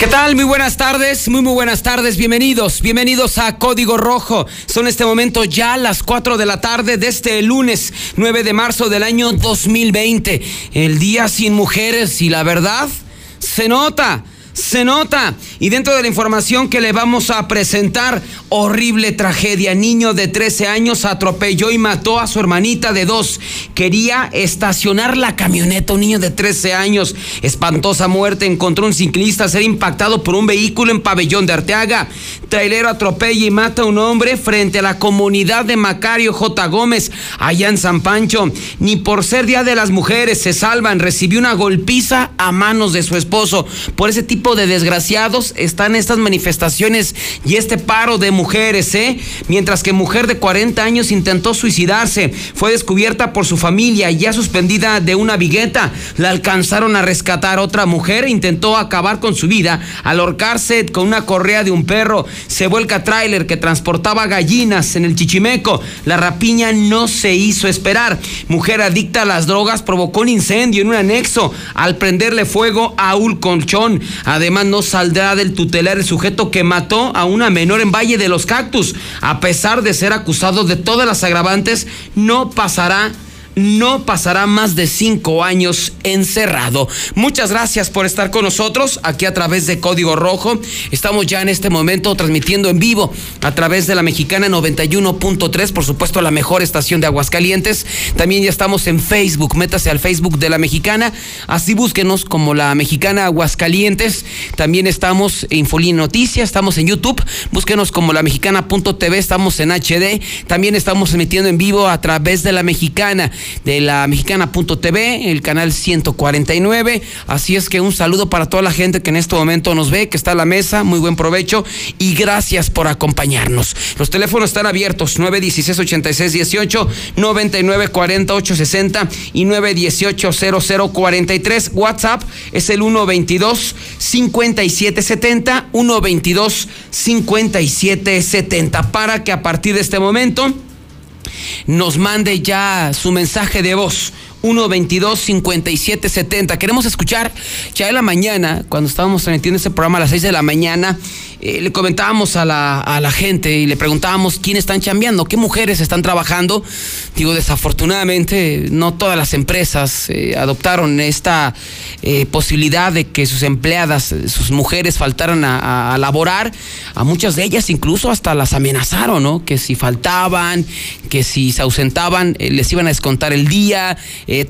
¿Qué tal? Muy buenas tardes, muy muy buenas tardes, bienvenidos, bienvenidos a Código Rojo. Son este momento ya las 4 de la tarde de este lunes 9 de marzo del año 2020, el día sin mujeres y la verdad se nota se nota. Y dentro de la información que le vamos a presentar, horrible tragedia. Niño de 13 años atropelló y mató a su hermanita de dos. Quería estacionar la camioneta. Un niño de 13 años. Espantosa muerte. Encontró un ciclista ser impactado por un vehículo en pabellón de Arteaga. Trailero atropella y mata a un hombre frente a la comunidad de Macario J. Gómez, allá en San Pancho. Ni por ser Día de las Mujeres se salvan. Recibió una golpiza a manos de su esposo. Por ese tipo de desgraciados están estas manifestaciones y este paro de mujeres, ¿eh? Mientras que mujer de 40 años intentó suicidarse, fue descubierta por su familia ya suspendida de una vigueta. La alcanzaron a rescatar. Otra mujer intentó acabar con su vida al ahorcarse con una correa de un perro. Se vuelca tráiler que transportaba gallinas en el Chichimeco. La rapiña no se hizo esperar. Mujer adicta a las drogas provocó un incendio en un anexo al prenderle fuego a un colchón. Además, no saldrá del tutelar el sujeto que mató a una menor en Valle de los Cactus. A pesar de ser acusado de todas las agravantes, no pasará no pasará más de cinco años encerrado. Muchas gracias por estar con nosotros aquí a través de Código Rojo. Estamos ya en este momento transmitiendo en vivo a través de la Mexicana 91.3, por supuesto la mejor estación de Aguascalientes. También ya estamos en Facebook, métase al Facebook de la Mexicana, así búsquenos como la Mexicana Aguascalientes. También estamos en Infolín Noticias, estamos en YouTube, búsquenos como la Mexicana.tv, estamos en HD. También estamos emitiendo en vivo a través de la Mexicana de la mexicana.tv, el canal 149. Así es que un saludo para toda la gente que en este momento nos ve, que está a la mesa. Muy buen provecho y gracias por acompañarnos. Los teléfonos están abiertos: 916 86 18, 99 48 60 y 918 00 43. WhatsApp es el 122 57 70, 122 57 70. Para que a partir de este momento nos mande ya su mensaje de voz. 122-5770. Queremos escuchar ya en la mañana, cuando estábamos transmitiendo ese programa a las 6 de la mañana, eh, le comentábamos a la, a la, gente y le preguntábamos quiénes están chambeando, qué mujeres están trabajando. Digo, desafortunadamente, no todas las empresas eh, adoptaron esta eh, posibilidad de que sus empleadas, sus mujeres faltaran a, a, laborar. A muchas de ellas incluso hasta las amenazaron, ¿no? Que si faltaban, que si se ausentaban, les iban a descontar el día,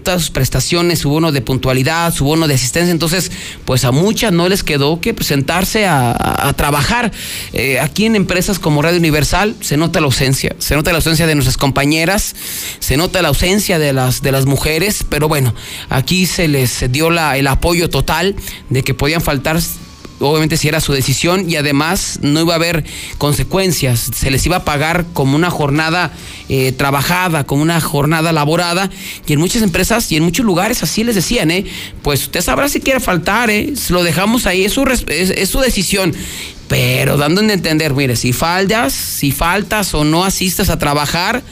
todas sus prestaciones, su bono de puntualidad, su bono de asistencia. Entonces, pues a muchas no les quedó que presentarse a, a trabajar eh, aquí en empresas como Radio Universal se nota la ausencia, se nota la ausencia de nuestras compañeras, se nota la ausencia de las, de las mujeres, pero bueno, aquí se les dio la, el apoyo total de que podían faltar obviamente si era su decisión y además no iba a haber consecuencias, se les iba a pagar como una jornada eh, trabajada, como una jornada laborada y en muchas empresas y en muchos lugares así les decían, ¿eh? pues usted sabrá si quiere faltar, ¿eh? lo dejamos ahí, es su, es, es su decisión pero dando a entender, mire, si faltas, si faltas o no asistes a trabajar,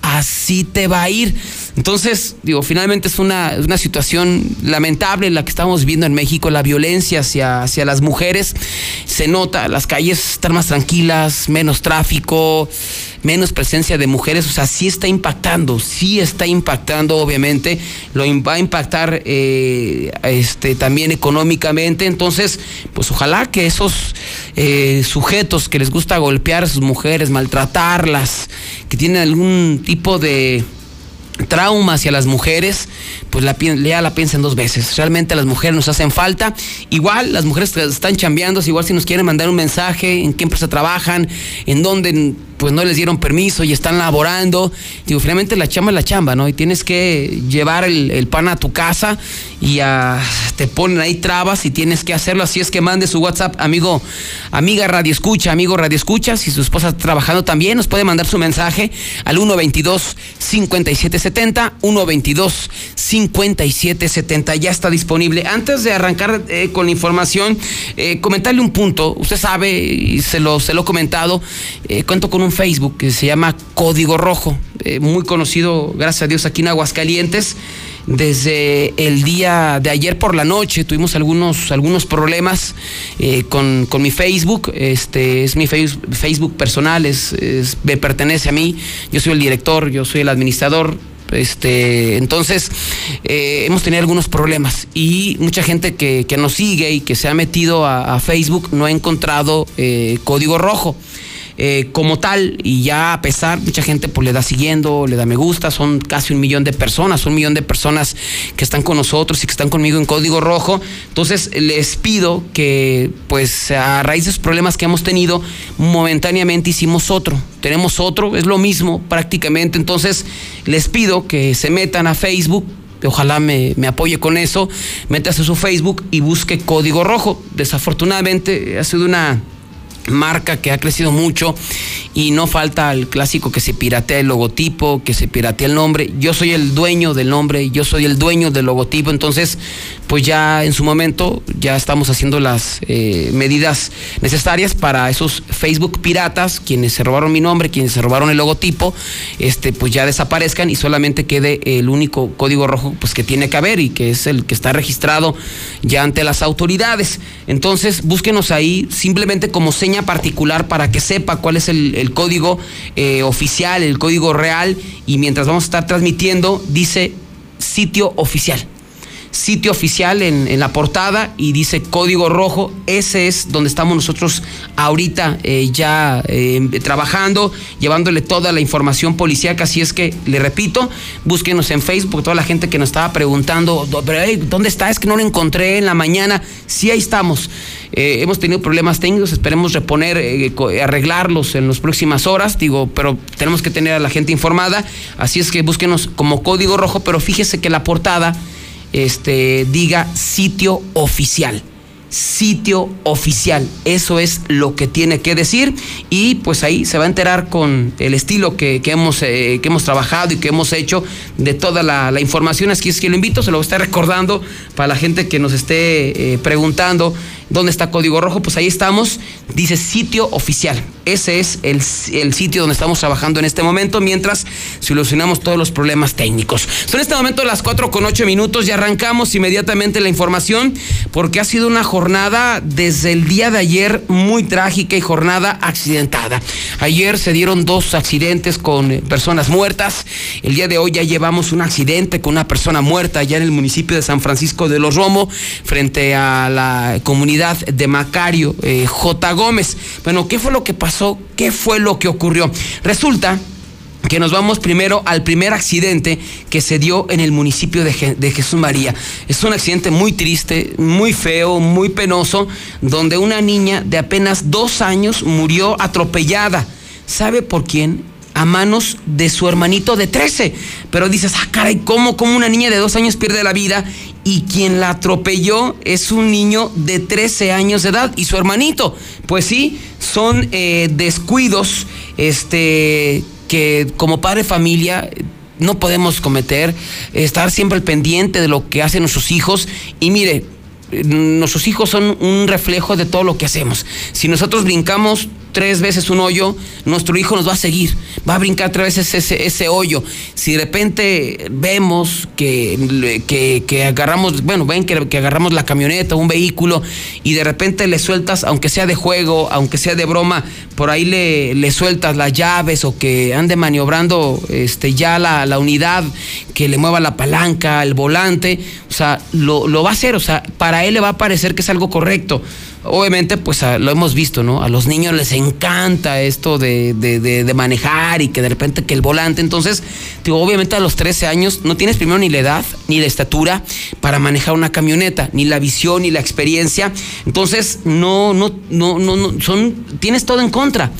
así te va a ir. Entonces, digo, finalmente es una, una situación lamentable la que estamos viviendo en México, la violencia hacia, hacia las mujeres. Se nota, las calles están más tranquilas, menos tráfico, menos presencia de mujeres, o sea, sí está impactando, sí está impactando, obviamente, lo va a impactar eh, este, también económicamente. Entonces, pues ojalá que esos eh, sujetos que les gusta golpear a sus mujeres, maltratarlas, que tienen algún tipo de trauma hacia las mujeres, pues la, ya la piensen dos veces. Realmente las mujeres nos hacen falta. Igual las mujeres están chambeando, igual si nos quieren mandar un mensaje, en qué empresa trabajan, en dónde pues no les dieron permiso y están laborando. Digo, finalmente la chamba es la chamba, ¿no? Y tienes que llevar el, pan a tu casa y te ponen ahí trabas y tienes que hacerlo. Así es que mande su WhatsApp, amigo, amiga Radio Escucha, amigo Radio Escucha. Si su esposa está trabajando también, nos puede mandar su mensaje al 122-5770, 122-5770. Ya está disponible. Antes de arrancar eh, con la información, eh, comentarle un punto. Usted sabe, y se lo, se lo he comentado, eh, cuento con un Facebook que se llama Código Rojo, muy conocido, gracias a Dios, aquí en Aguascalientes. desde el día de ayer por la noche tuvimos algunos, algunos problemas eh, con, mi Facebook. Este es mi Facebook personal, es, me pertenece a mí. Yo soy el director, yo soy el administrador. Este, entonces, eh, hemos tenido algunos problemas y mucha gente que, nos sigue y que se ha metido a, Facebook no ha encontrado eh, código rojo. Eh, como tal, y ya a pesar, mucha gente pues le da siguiendo, le da me gusta, son casi un millón de personas, un millón de personas que están con nosotros y que están conmigo en código rojo. Entonces les pido que pues a raíz de esos problemas que hemos tenido, momentáneamente hicimos otro, tenemos otro, es lo mismo prácticamente, entonces les pido que se metan a Facebook, ojalá me, me, apoye con eso, métase a su Facebook y busque código rojo. Desafortunadamente ha sido una marca que ha crecido mucho y no falta el clásico que se piratea el logotipo, que se piratea el nombre. Yo soy el dueño del nombre, yo soy el dueño del logotipo, entonces pues ya en su momento ya estamos haciendo las eh, medidas necesarias para esos Facebook piratas, quienes se robaron mi nombre, quienes se robaron el logotipo, este pues ya desaparezcan y solamente quede el único código rojo pues que tiene que haber y que es el que está registrado ya ante las autoridades. Entonces búsquenos ahí simplemente como señal particular para que sepa cuál es el, código eh, oficial, el código real, y mientras vamos a estar transmitiendo, dice sitio oficial sitio oficial en, la portada y dice código rojo. Ese es donde estamos nosotros ahorita eh, ya eh, trabajando, llevándole toda la información policíaca. Así es que, le repito, búsquenos en Facebook, toda la gente que nos estaba preguntando, ¿dónde está? Es que no lo encontré en la mañana. Sí, ahí estamos. Eh, hemos tenido problemas técnicos, esperemos reponer, arreglarlos en las próximas horas, digo, pero tenemos que tener a la gente informada, así es que búsquenos como código rojo, pero fíjese que la portada este, diga sitio oficial sitio oficial. Eso es lo que tiene que decir y pues ahí se va a enterar con el estilo que, hemos, eh, que hemos trabajado y que hemos hecho de toda la, información. Así es que lo invito, se lo voy a estar recordando para la gente que nos esté preguntando ¿Dónde está Código Rojo? Pues ahí estamos. Dice sitio oficial. Ese es el, sitio donde estamos trabajando en este momento mientras solucionamos todos los problemas técnicos. Son en este momento las 4 con 8 minutos y arrancamos inmediatamente la información porque ha sido una jornada desde el día de ayer muy trágica y jornada accidentada. Ayer se dieron dos accidentes con personas muertas. El día de hoy ya llevamos un accidente con una persona muerta allá en el municipio de San Francisco de los Romo frente a la comunidad de Macario eh, J. Gómez. Bueno, ¿qué fue lo que pasó? ¿Qué fue lo que ocurrió? Resulta que nos vamos primero al primer accidente que se dio en el municipio de, de, Jesús María. Es un accidente muy triste, muy feo, muy penoso, donde una niña de apenas dos años murió atropellada. ¿Sabe por quién? A manos de su hermanito de 13. Pero dices, ah, caray, ¿cómo, ¿cómo una niña de dos años pierde la vida? Y quien la atropelló es un niño de 13 años de edad y su hermanito. Pues sí, son eh, descuidos este, que como padre familia no podemos cometer, estar siempre al pendiente de lo que hacen nuestros hijos. Y mire, nuestros hijos son un reflejo de todo lo que hacemos. Si nosotros brincamos tres veces un hoyo, nuestro hijo nos va a seguir, va a brincar tres veces ese, ese hoyo. Si de repente vemos que, que, agarramos, bueno, ven que, agarramos la camioneta, un vehículo, y de repente le sueltas, aunque sea de juego, aunque sea de broma, por ahí le, le sueltas las llaves o que ande maniobrando este, ya la, la unidad, que le mueva la palanca, el volante, o sea, lo, lo va a hacer, o sea, para él le va a parecer que es algo correcto obviamente, pues lo hemos visto, ¿no? A los niños les encanta esto de, de, manejar y que de repente que el volante. Entonces, digo, obviamente a los 13 años no tienes primero ni la edad, ni la estatura para manejar una camioneta, ni la visión, ni la experiencia. Entonces, no, no, no, no, no son, tienes todo en contra.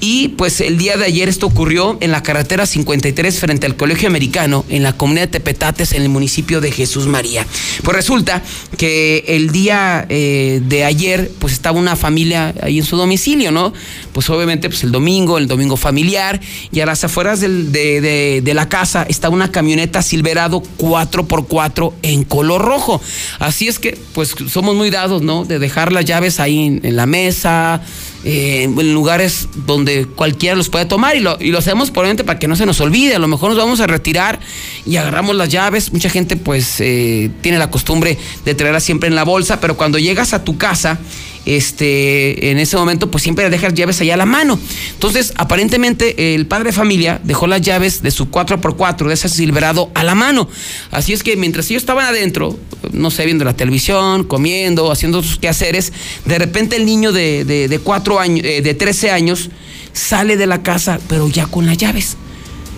Y pues el día de ayer esto ocurrió en la carretera 53 frente al Colegio Americano, en la comunidad de Tepetates, en el municipio de Jesús María. Pues resulta que el día eh, de ayer, pues estaba una familia ahí en su domicilio, ¿no? Pues obviamente, pues el domingo, el domingo familiar, y a las afueras de, la casa está una camioneta Silverado 4x4 en color rojo. Así es que, pues somos muy dados, ¿no? De dejar las llaves ahí en la mesa eh, en lugares donde cualquiera los puede tomar y lo, y lo hacemos probablemente para que no se nos olvide. A lo mejor nos vamos a retirar y agarramos las llaves. Mucha gente pues eh, tiene la costumbre de traerlas siempre en la bolsa, pero cuando llegas a tu casa este, en ese momento, pues siempre dejar llaves allá a la mano. Entonces, aparentemente, el padre de familia dejó las llaves de su 4x4, de ese Silverado, a la mano. Así es que mientras ellos estaban adentro, no sé, viendo la televisión, comiendo, haciendo sus quehaceres, de repente el niño de, de, cuatro años, eh, de 13 años, sale de la casa, pero ya con las llaves.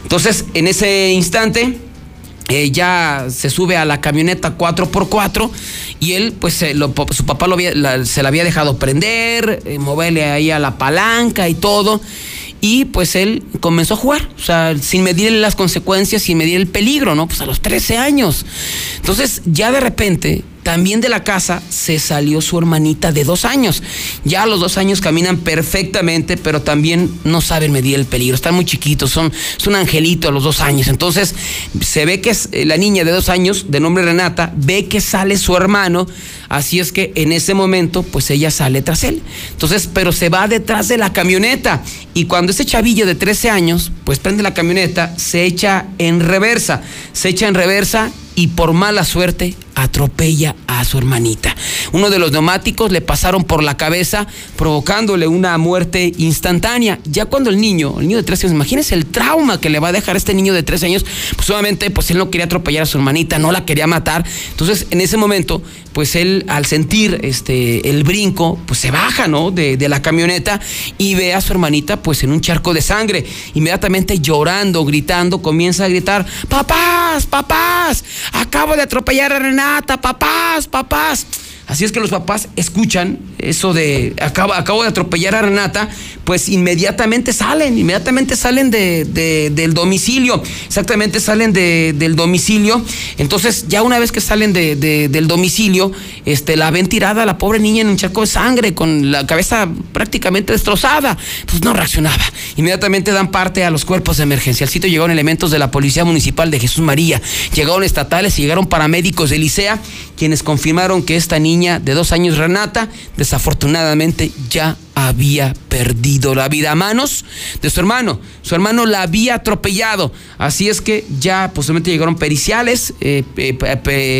Entonces, en ese instante, eh, ya se sube a la camioneta 4x4 y él, pues su papá lo se la había dejado prender, eh, moverle ahí a la palanca y todo. Y pues él comenzó a jugar, o sea, sin medir las consecuencias, sin medir el peligro, ¿no? Pues a los 13 años. Entonces, ya de repente, también de la casa se salió su hermanita de dos años. Ya a los dos años caminan perfectamente, pero también no saben medir el peligro. Están muy chiquitos, son, son un angelito a los dos años. Entonces se ve que es, eh, la niña de dos años, de nombre Renata, ve que sale su hermano. Así es que en ese momento, pues ella sale tras él. Entonces, pero se va detrás de la camioneta. Y cuando ese chavillo de 13 años, pues prende la camioneta, se echa en reversa. Se echa en reversa y por mala suerte atropella a su hermanita. Uno de los neumáticos le pasaron por la cabeza, provocándole una muerte instantánea. Ya cuando el niño, el niño de 13 años, imagínense el trauma que le va a dejar este niño de 13 años, pues obviamente pues él no quería atropellar a su hermanita, no la quería matar. Entonces, en ese momento, pues él al sentir este el brinco, pues se baja, ¿no? De, de la camioneta y ve a su hermanita pues en un charco de sangre. Inmediatamente llorando, gritando, comienza a gritar, papás, papás, acabo de atropellar a Renata, papás, papás. Así es que los papás escuchan eso de acabo, acabo de atropellar a Renata, pues inmediatamente salen, inmediatamente salen de, del domicilio, exactamente salen del domicilio. Entonces, ya una vez que salen del domicilio, este, la ven tirada la pobre niña en un charco de sangre, con la cabeza prácticamente destrozada. Pues no reaccionaba. Inmediatamente dan parte a los cuerpos de emergencia. Al sitio llegaron elementos de la Policía Municipal de Jesús María, llegaron estatales y llegaron paramédicos de Licea, quienes confirmaron que esta niña de dos años, Renata, desafortunadamente ya había perdido la vida a manos de su hermano. Su hermano la había atropellado. Así es que ya posiblemente llegaron periciales, eh,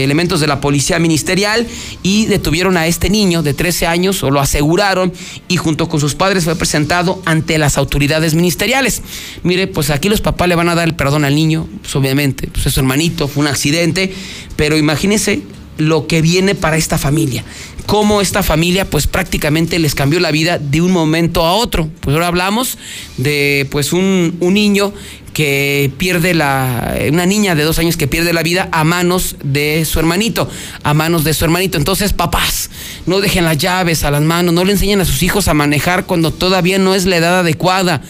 elementos de la policía ministerial y detuvieron a este niño de 13 años o lo aseguraron y junto con sus padres fue presentado ante las autoridades ministeriales. Mire, pues aquí los papás le van a dar el perdón al niño, pues obviamente, pues es su hermanito, fue un accidente, pero imagínense lo que viene para esta familia. Cómo esta familia pues prácticamente les cambió la vida de un momento a otro. Pues ahora hablamos de pues un, un niño que pierde la, una niña de dos años que pierde la vida a manos de su hermanito, a manos de su hermanito. Entonces, papás, no dejen las llaves a las manos, no le enseñen a sus hijos a manejar cuando todavía no es la edad adecuada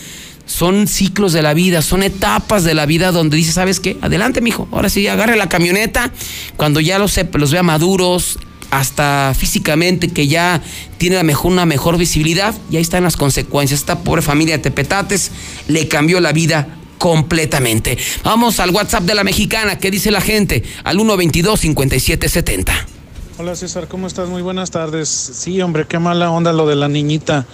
son ciclos de la vida, son etapas de la vida donde dice, ¿sabes qué? Adelante, mijo. Ahora sí, agarre la camioneta. Cuando ya los, los vea maduros, hasta físicamente, que ya tiene la mejor, una mejor visibilidad, y ahí están las consecuencias. Esta pobre familia de Tepetates le cambió la vida completamente. Vamos al WhatsApp de la mexicana. ¿Qué dice la gente? Al 122-5770. Hola César, ¿cómo estás? Muy buenas tardes. Sí, hombre, qué mala onda lo de la niñita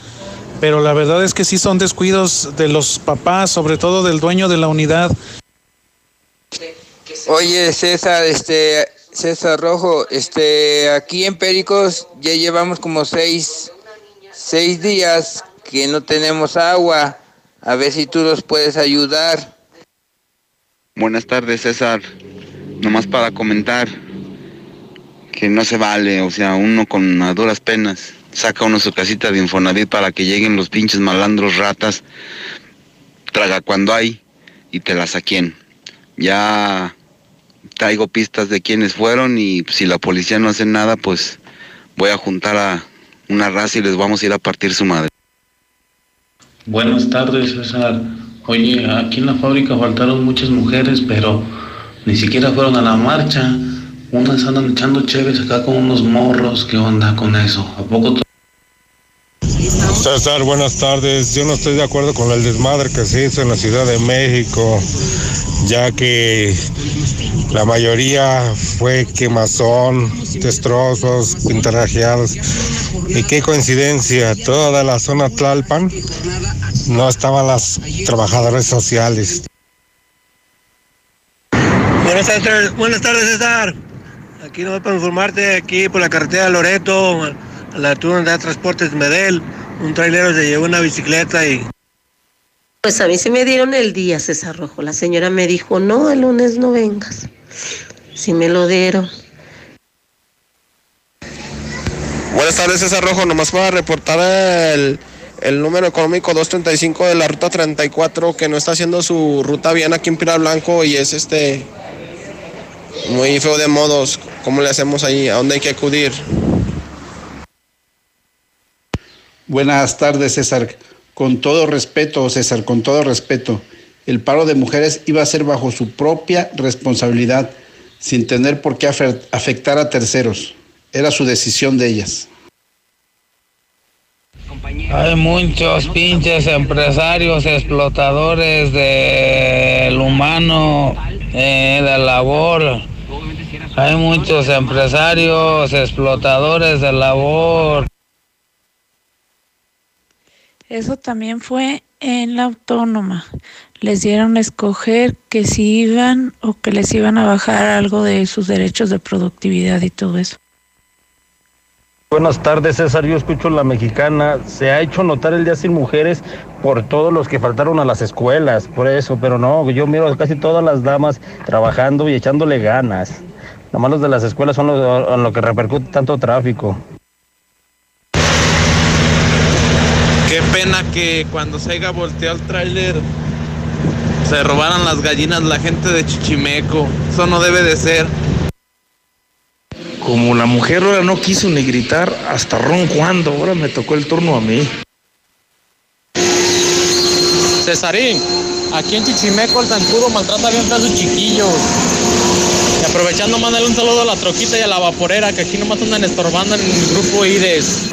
pero la verdad es que sí son descuidos de los papás, sobre todo del dueño de la unidad. Oye, César, este, César Rojo, este, aquí en Pericos ya llevamos como seis, seis días que no tenemos agua. A ver si tú nos puedes ayudar. Buenas tardes, César. Nomás para comentar que no se vale, o sea, uno con duras penas saca uno su casita de Infonavit para que lleguen los pinches malandros ratas, traga cuando hay y te la saquen. Ya traigo pistas de quiénes fueron y si la policía no hace nada, pues voy a juntar a una raza y les vamos a ir a partir su madre. Buenas tardes, César. Oye, aquí en la fábrica faltaron muchas mujeres, pero ni siquiera fueron a la marcha. Unas andan echando chéves acá con unos morros. ¿Qué onda con eso? ¿A poco César, buenas tardes. Yo no estoy de acuerdo con el desmadre que se hizo en la Ciudad de México, ya que la mayoría fue quemazón, destrozos, pintarrajeados. Y qué coincidencia, toda la zona Tlalpan no estaban las trabajadoras sociales. Buenas tardes, buenas tardes César. Aquí no para informarte, aquí por la carretera Loreto, la altura de Transportes Medel, un trailero se llevó una bicicleta y... Pues a mí sí me dieron el día, César Rojo. La señora me dijo, no, el lunes no vengas. Sí me lo dieron. Buenas tardes, César Rojo. Nomás para reportar el, el número económico 235 de la ruta 34 que no está haciendo su ruta bien aquí en Pilar Blanco y es este muy feo de modos. ¿Cómo le hacemos ahí? ¿A dónde hay que acudir? Buenas tardes, César. Con todo respeto, César, con todo respeto. El paro de mujeres iba a ser bajo su propia responsabilidad, sin tener por qué afectar a terceros. Era su decisión de ellas. Hay muchos pinches empresarios explotadores del humano, eh, de labor. Hay muchos empresarios explotadores de labor. Eso también fue en la autónoma. Les dieron a escoger que si iban o que les iban a bajar algo de sus derechos de productividad y todo eso. Buenas tardes, César. Yo escucho la mexicana. Se ha hecho notar el Día Sin Mujeres por todos los que faltaron a las escuelas, por eso, pero no, yo miro a casi todas las damas trabajando y echándole ganas. Nomás los de las escuelas son los, que repercute tanto tráfico. Qué pena que cuando se haya volteado el tráiler se robaran las gallinas la gente de Chichimeco. Eso no debe de ser. Como la mujer ahora no quiso ni gritar, hasta ron cuando, ahora me tocó el turno a mí. Cesarín, aquí en Chichimeco el zancudo maltrata bien a sus chiquillos. Y aprovechando, mándale un saludo a la troquita y a la vaporera, que aquí nomás andan estorbando en el grupo IDES.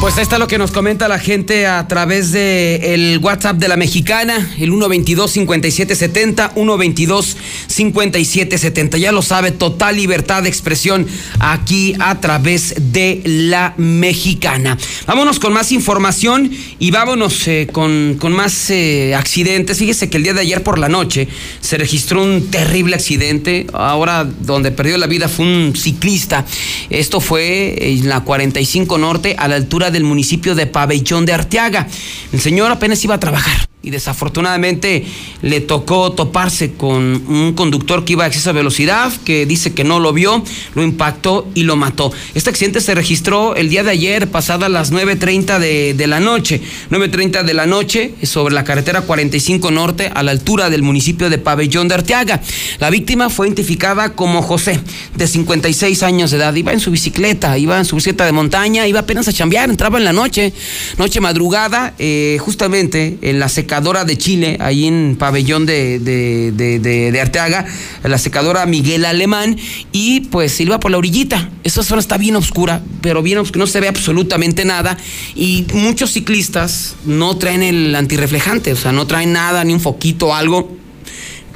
Pues ahí está lo que nos comenta la gente a través de el WhatsApp de la mexicana, el 122-5770, 122-5770. Ya lo sabe, total libertad de expresión aquí a través de la mexicana. Vámonos con más información y vámonos eh, con, con, más eh, accidentes. Fíjese que el día de ayer por la noche se registró un terrible accidente. Ahora donde perdió la vida fue un ciclista. Esto fue en la 45 Norte a la altura del municipio de Pabellón de Arteaga. El señor apenas iba a trabajar y desafortunadamente le tocó toparse con un conductor que iba a exceso de velocidad, que dice que no lo vio, lo impactó y lo mató. Este accidente se registró el día de ayer, pasada las 9.30 de, de la noche. 9.30 de la noche sobre la carretera 45 Norte a la altura del municipio de Pabellón de Arteaga. La víctima fue identificada como José, de 56 años de edad. Iba en su bicicleta, iba en su bicicleta de montaña, iba apenas a chambear, entraba en la noche, noche madrugada, eh, justamente en la secadora de Chile, ahí en pabellón de, de, de, Arteaga, la secadora Miguel Alemán, y pues se iba por la orillita. Esa zona está bien oscura, pero bien oscura, no se ve absolutamente nada, y muchos ciclistas no traen el antirreflejante, o sea, no traen nada, ni un foquito algo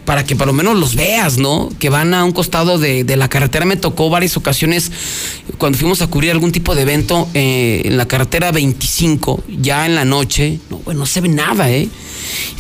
para que por lo menos los veas, ¿no? Que van a un costado de, de, la carretera. Me tocó varias ocasiones cuando fuimos a cubrir algún tipo de evento eh, en la carretera 25, ya en la noche. No, bueno, no se ve nada, ¿eh?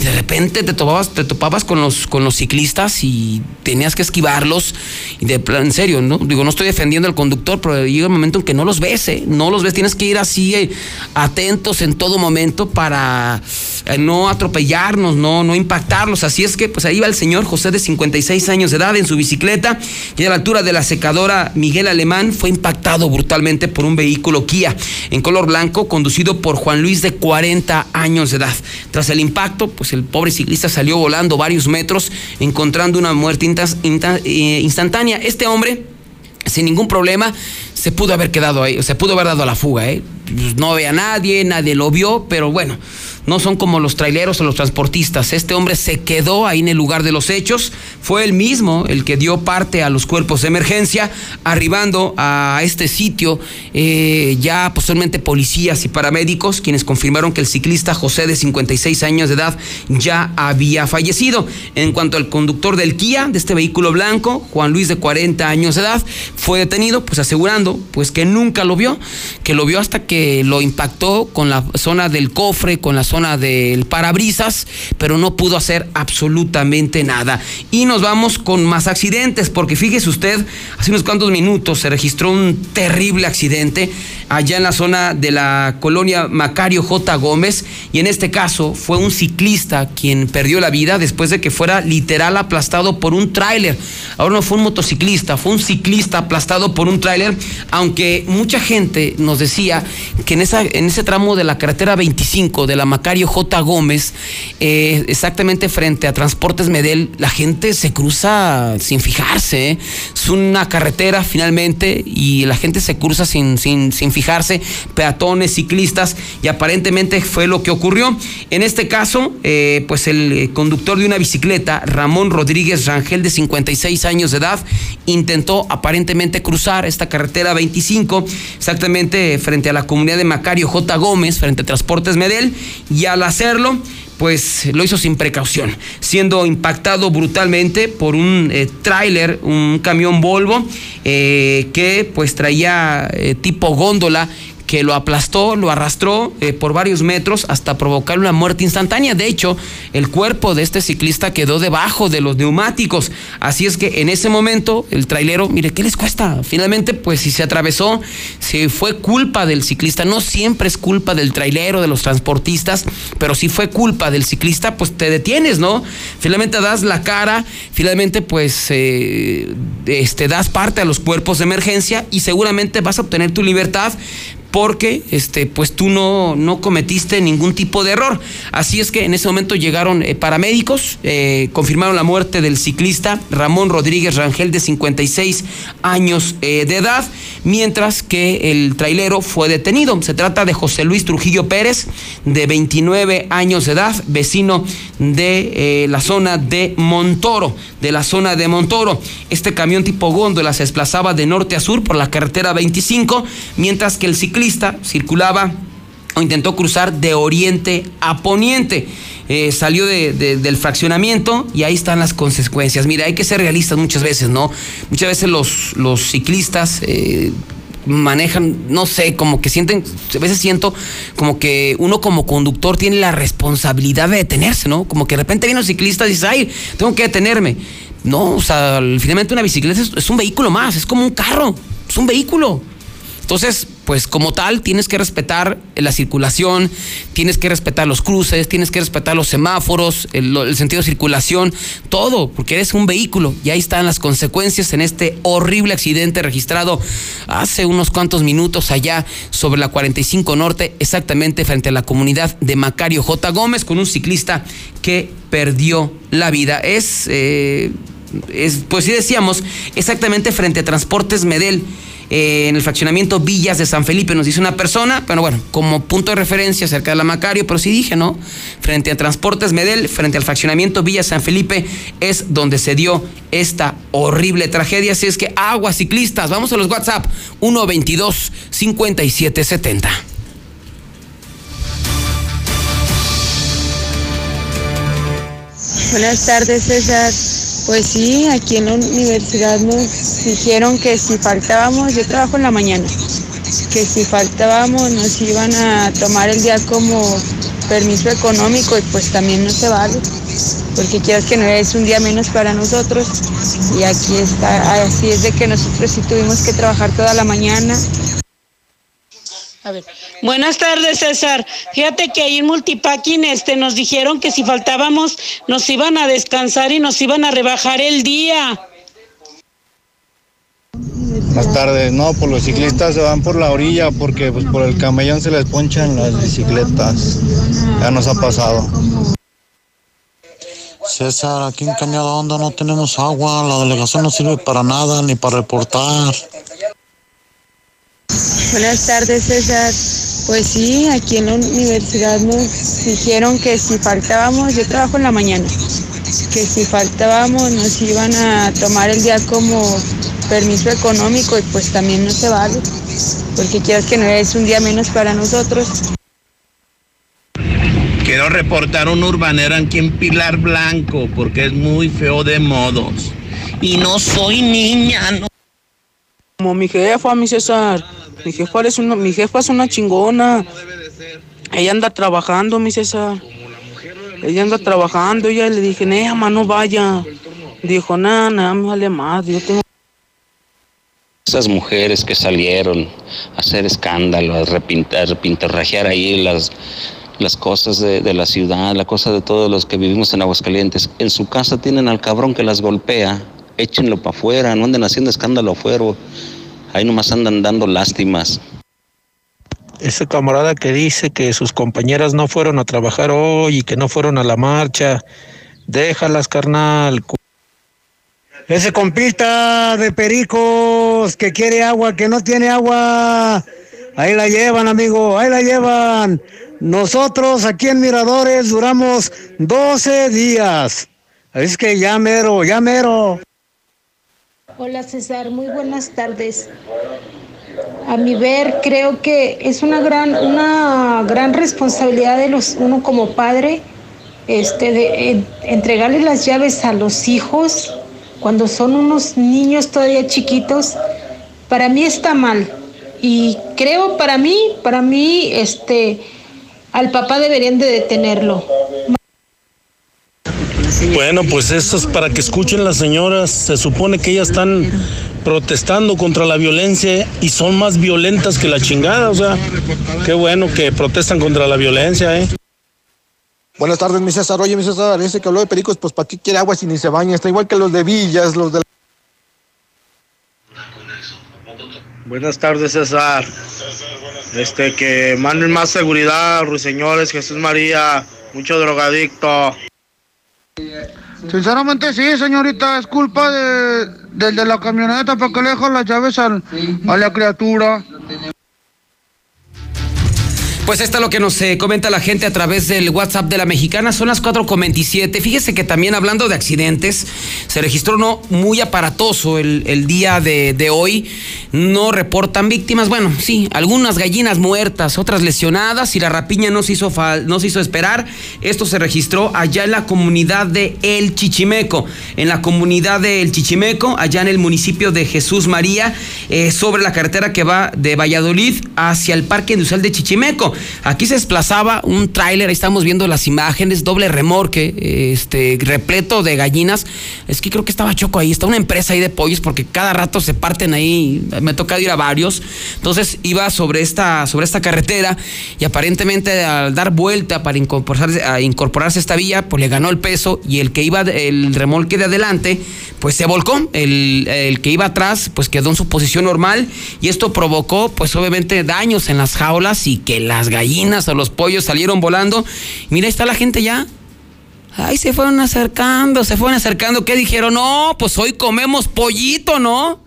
Y de repente te topabas, te topabas con los, con los ciclistas y tenías que esquivarlos. De en serio, ¿no? Digo, no estoy defendiendo al conductor, pero llega un momento en que no los ves, ¿eh? No los ves, tienes que ir así eh, atentos en todo momento para eh, no atropellarnos, no, no impactarlos. Así es que, pues ahí va el señor José de 56 años de edad en su bicicleta y a la altura de la secadora Miguel Alemán fue impactado brutalmente por un vehículo Kia en color blanco conducido por Juan Luis de 40 años de edad. Tras el impacto, pues el pobre ciclista salió volando varios metros encontrando una muerte eh, instantánea. Este hombre sin ningún problema, se pudo haber quedado ahí, se pudo haber dado a la fuga, ¿eh? Pues no ve a nadie, nadie lo vio, pero bueno, no son como los traileros o los transportistas. Este hombre se quedó ahí en el lugar de los hechos, fue él mismo el que dio parte a los cuerpos de emergencia, arribando a este sitio eh, ya posteriormente policías y paramédicos, quienes confirmaron que el ciclista José de 56 años de edad ya había fallecido. En cuanto al conductor del Kia, de este vehículo blanco, Juan Luis de 40 años de edad, fue detenido, pues asegurando pues que nunca lo vio, que lo vio hasta que lo impactó con la zona del cofre, con la zona del parabrisas, pero no pudo hacer absolutamente nada. Y nos vamos con más accidentes, porque fíjese usted, hace unos cuantos minutos se registró un terrible accidente allá en la zona de la colonia Macario J. Gómez, y en este caso fue un ciclista quien perdió la vida después de que fuera literal aplastado por un tráiler. Ahora no fue un motociclista, fue un ciclista aplastado por un tráiler, aunque mucha gente nos decía que en, esa, en ese tramo de la carretera 25 de la Macario J. Gómez, eh, exactamente frente a Transportes Medel, la gente se cruza sin fijarse. ¿eh? Es una carretera finalmente y la gente se cruza sin, sin, sin fijarse, peatones, ciclistas, y aparentemente fue lo que ocurrió. En este caso, eh, pues el conductor de una bicicleta, Ramón Rodríguez Rangel, de 56 años de edad, intentó aparentemente cruzar esta carretera 25, exactamente frente a la comunidad de Macario J. Gómez, frente a Transportes Medel, y al hacerlo, pues lo hizo sin precaución, siendo impactado brutalmente por un eh, tráiler, un camión Volvo, eh, que pues traía eh, tipo góndola que lo aplastó, lo arrastró eh, por varios metros hasta provocar una muerte instantánea. De hecho, el cuerpo de este ciclista quedó debajo de los neumáticos. Así es que en ese momento el trailero, mire, ¿qué les cuesta? Finalmente, pues si se atravesó, si fue culpa del ciclista, no siempre es culpa del trailero, de los transportistas, pero si fue culpa del ciclista, pues te detienes, ¿no? Finalmente das la cara, finalmente pues eh, este, das parte a los cuerpos de emergencia y seguramente vas a obtener tu libertad porque este, pues tú no, no cometiste ningún tipo de error. Así es que en ese momento llegaron eh, paramédicos, eh, confirmaron la muerte del ciclista Ramón Rodríguez Rangel de 56 años eh, de edad, mientras que el trailero fue detenido. Se trata de José Luis Trujillo Pérez, de 29 años de edad, vecino de la zona de Montoro, de la zona de Montoro. Este camión tipo góndola se desplazaba de norte a sur por la carretera 25, mientras que el ciclista circulaba o intentó cruzar de oriente a poniente. Eh, salió de, del fraccionamiento y ahí están las consecuencias. Mira, hay que ser realistas muchas veces, ¿no? Muchas veces los, los ciclistas eh, manejan, no sé, como que sienten, a veces siento como que uno como conductor tiene la responsabilidad de detenerse, ¿no? Como que de repente viene un ciclista y dice, ay, tengo que detenerme. No, o sea, finalmente una bicicleta es, es un vehículo más, es como un carro, es un vehículo. Entonces, pues como tal, tienes que respetar la circulación, tienes que respetar los cruces, tienes que respetar los semáforos, el, el, sentido de circulación, todo, porque eres un vehículo y ahí están las consecuencias en este horrible accidente registrado hace unos cuantos minutos allá sobre la 45 Norte, exactamente frente a la comunidad de Macario J. Gómez, con un ciclista que perdió la vida. Es, eh, es pues sí decíamos, exactamente frente a Transportes Medel eh, en el fraccionamiento Villas de San Felipe, nos dice una persona, pero bueno, como punto de referencia cerca de la Macario, pero sí dije, ¿no? Frente a Transportes Medel, frente al fraccionamiento Villas San Felipe, es donde se dio esta horrible tragedia. Así es que aguas ciclistas, vamos a los WhatsApp 122 5770. Buenas tardes, César. Pues sí, aquí en la universidad nos dijeron que si faltábamos, yo trabajo en la mañana, que si faltábamos nos iban a tomar el día como permiso económico y pues también no se vale, porque quieras que no es un día menos para nosotros y aquí está, así es de que nosotros sí tuvimos que trabajar toda la mañana, a ver. Buenas tardes, César. Fíjate que ahí en Multipacking este, nos dijeron que si faltábamos nos iban a descansar y nos iban a rebajar el día. Buenas tardes. No, pues los ciclistas se van por la orilla porque pues por el camellón se les ponchan las bicicletas. Ya nos ha pasado. César, aquí en Cañada Honda no tenemos agua, la delegación no sirve para nada, ni para reportar. Buenas tardes, César. Pues sí, aquí en la universidad nos dijeron que si faltábamos, yo trabajo en la mañana, que si faltábamos nos iban a tomar el día como permiso económico y pues también no se vale, porque quieras que no es un día menos para nosotros. Quiero reportar un urbanero aquí en Pilar Blanco porque es muy feo de modos. Y no soy niña, no. Como mi jefa, mi César. Mi jefa es una, mi jefa es una chingona. Ella anda trabajando, mi César. Ella anda trabajando, ya le dije, mamá, no vaya. Dijo, nada, nada, me vale más. Yo tengo Esas mujeres que salieron a hacer escándalo, a repintar, repintarrajear ahí las, las cosas de, de la ciudad, la cosa de todos los que vivimos en Aguascalientes. En su casa tienen al cabrón que las golpea. Échenlo para afuera, no anden haciendo escándalo afuera. Ahí nomás andan dando lástimas. Ese camarada que dice que sus compañeras no fueron a trabajar hoy y que no fueron a la marcha, déjalas, carnal. Ese compita de pericos que quiere agua, que no tiene agua. Ahí la llevan, amigo, ahí la llevan. Nosotros aquí en Miradores duramos 12 días. Es que ya mero, ya mero. Hola César, muy buenas tardes. A mi ver, creo que es una gran, una gran responsabilidad de los, uno como padre, este, de en- entregarle las llaves a los hijos cuando son unos niños todavía chiquitos. Para mí está mal. Y creo para mí, para mí, este, al papá deberían de detenerlo. Bueno, pues eso es para que escuchen las señoras. Se supone que ellas están protestando contra la violencia y son más violentas que la chingada. O sea, qué bueno que protestan contra la violencia, ¿eh? Buenas tardes, mi César. Oye, mi César, ese que habló de pericos, pues ¿para qué quiere agua si ni se baña? Está igual que los de Villas, los de... Buenas tardes, César. Este, que manden más seguridad, ruiseñores, Jesús María, mucho drogadicto. Sinceramente sí, señorita, es culpa de, del de la camioneta para que le dejan las llaves a la criatura. Pues esto es lo que nos eh, comenta la gente a través del WhatsApp de la mexicana. Son las 4.27. Fíjese que también hablando de accidentes, se registró uno muy aparatoso el, día de, de hoy. No reportan víctimas. Bueno, sí, algunas gallinas muertas, otras lesionadas y la rapiña no se hizo, fal- no se hizo esperar. Esto se registró allá en la comunidad de El Chichimeco. En la comunidad de El Chichimeco, allá en el municipio de Jesús María, eh, sobre la carretera que va de Valladolid hacia el Parque Industrial de Chichimeco. Aquí se desplazaba un tráiler, ahí estamos viendo las imágenes, doble remorque, este, repleto de gallinas. Es que creo que estaba Choco ahí, está una empresa ahí de pollos porque cada rato se parten ahí, me toca ir a varios. Entonces iba sobre esta, sobre esta carretera y aparentemente al dar vuelta para incorporarse, a incorporarse esta vía, pues le ganó el peso y el que iba, el remolque de adelante, pues se volcó. El, el que iba atrás, pues quedó en su posición normal y esto provocó, pues obviamente daños en las jaulas y que las gallinas o los pollos salieron volando. Mira, ahí está la gente ya. Ay, se fueron acercando, se fueron acercando. ¿Qué dijeron? No, pues hoy comemos pollito, ¿no?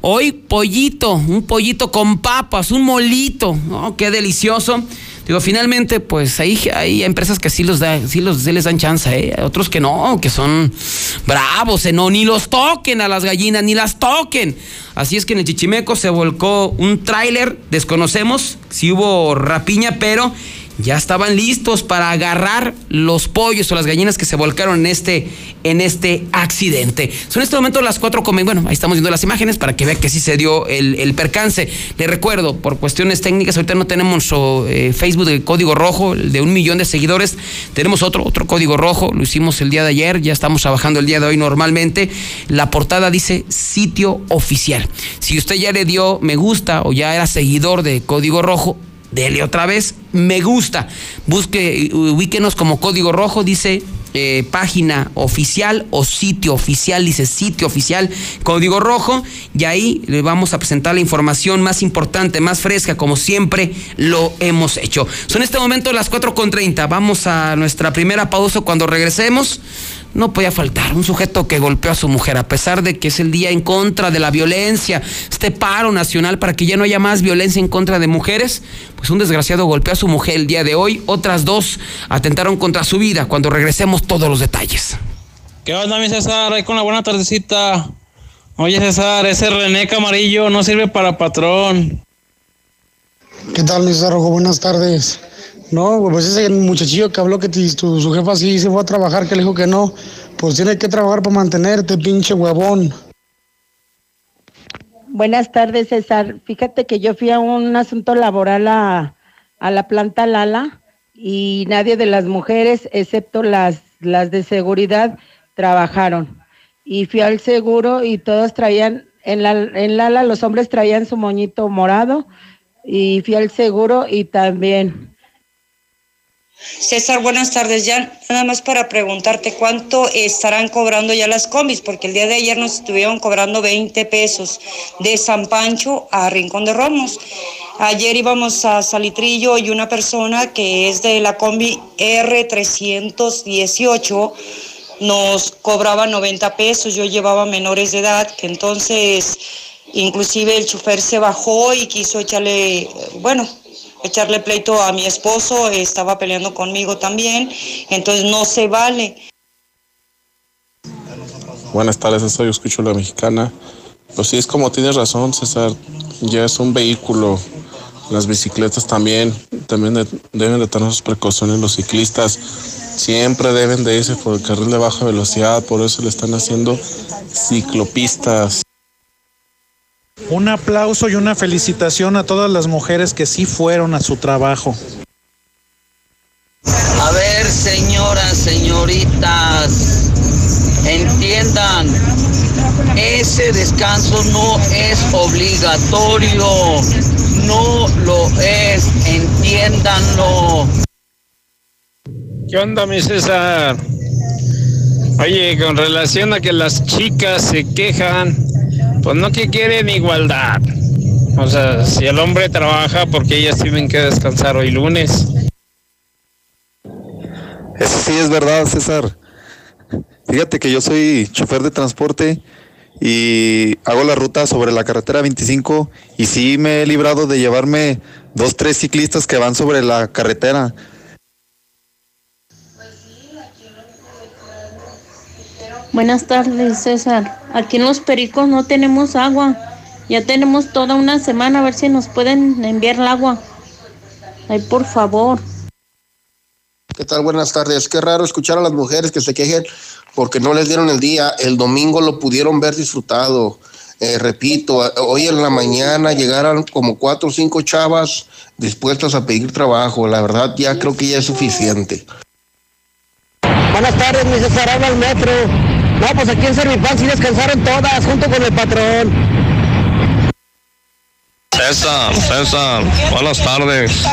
Hoy pollito, un pollito con papas, un molito, ¿no? Qué delicioso. Digo, finalmente, pues ahí hay empresas que sí los da, sí los sí les dan chance, ¿eh? Otros que no, que son bravos, ¿eh? no, ni los toquen a las gallinas, ni las toquen. Así es que en el Chichimeco se volcó un tráiler, desconocemos si hubo rapiña, pero ya estaban listos para agarrar los pollos o las gallinas que se volcaron en este, en este accidente. Son en este momento las cuatro comen. Bueno, ahí estamos viendo las imágenes para que vean que sí se dio el, percance. Les recuerdo, por cuestiones técnicas, ahorita no tenemos nuestro eh, Facebook de Código Rojo, de un millón de seguidores. Tenemos otro, otro código rojo, lo hicimos el día de ayer, ya estamos trabajando el día de hoy normalmente. La portada dice sitio oficial. Si usted ya le dio me gusta o ya era seguidor de Código Rojo, dele otra vez me gusta. Busque, ubíquenos como código rojo, dice eh, página oficial o sitio oficial, dice sitio oficial, código rojo, y ahí le vamos a presentar la información más importante, más fresca, como siempre lo hemos hecho. Son en este momento las 4.30. Vamos a nuestra primera pausa cuando regresemos. No podía faltar un sujeto que golpeó a su mujer, a pesar de que es el día en contra de la violencia, este paro nacional para que ya no haya más violencia en contra de mujeres, pues un desgraciado golpeó a su mujer el día de hoy, otras dos atentaron contra su vida, cuando regresemos todos los detalles. ¿Qué onda, mi César? Ahí con la buena tardecita. Oye, César, ese René Camarillo no sirve para patrón. ¿Qué tal, mi César? Buenas tardes. No, pues ese muchachillo que habló que tu, su jefa sí se fue a trabajar, que le dijo que no, pues tiene que trabajar para mantenerte, pinche huevón. Buenas tardes, César. Fíjate que yo fui a un asunto laboral a, a la planta Lala y nadie de las mujeres, excepto las, las de seguridad, trabajaron. Y fui al seguro y todos traían, en, la, en Lala los hombres traían su moñito morado y fui al seguro y también César, buenas tardes. Ya nada más para preguntarte cuánto estarán cobrando ya las combis, porque el día de ayer nos estuvieron cobrando 20 pesos de San Pancho a Rincón de Romos. Ayer íbamos a Salitrillo y una persona que es de la combi R318 nos cobraba 90 pesos. Yo llevaba menores de edad, que entonces inclusive el chofer se bajó y quiso echarle, bueno, echarle pleito a mi esposo, estaba peleando conmigo también, entonces no se vale. Buenas tardes, soy escucho la mexicana. Pues sí, es como tienes razón, César, ya es un vehículo. Las bicicletas también, también deben de tener sus precauciones los ciclistas. Siempre deben de irse por el carril de baja velocidad, por eso le están haciendo ciclopistas. Un aplauso y una felicitación a todas las mujeres que sí fueron a su trabajo. A ver, señoras, señoritas, entiendan, ese descanso no es obligatorio, no lo es, entiéndanlo. ¿Qué onda, mi César? Oye, con relación a que las chicas se quejan pues no que quieren igualdad. O sea, si el hombre trabaja, porque ellas tienen que descansar hoy lunes. Eso sí es verdad, César. Fíjate que yo soy chofer de transporte y hago la ruta sobre la carretera 25 y sí me he librado de llevarme dos, tres ciclistas que van sobre la carretera. Buenas tardes, César. Aquí en Los Pericos no tenemos agua. Ya tenemos toda una semana a ver si nos pueden enviar el agua. Ay, por favor. ¿Qué tal? Buenas tardes. Qué raro escuchar a las mujeres que se quejen porque no les dieron el día. El domingo lo pudieron ver disfrutado. Eh, repito, hoy en la mañana llegaron como cuatro o cinco chavas dispuestas a pedir trabajo. La verdad ya creo que ya es suficiente. Buenas tardes, mi César, habla el metro. No, pues aquí en Servipán sí descansaron todas, junto con el patrón. César, César, buenas tardes.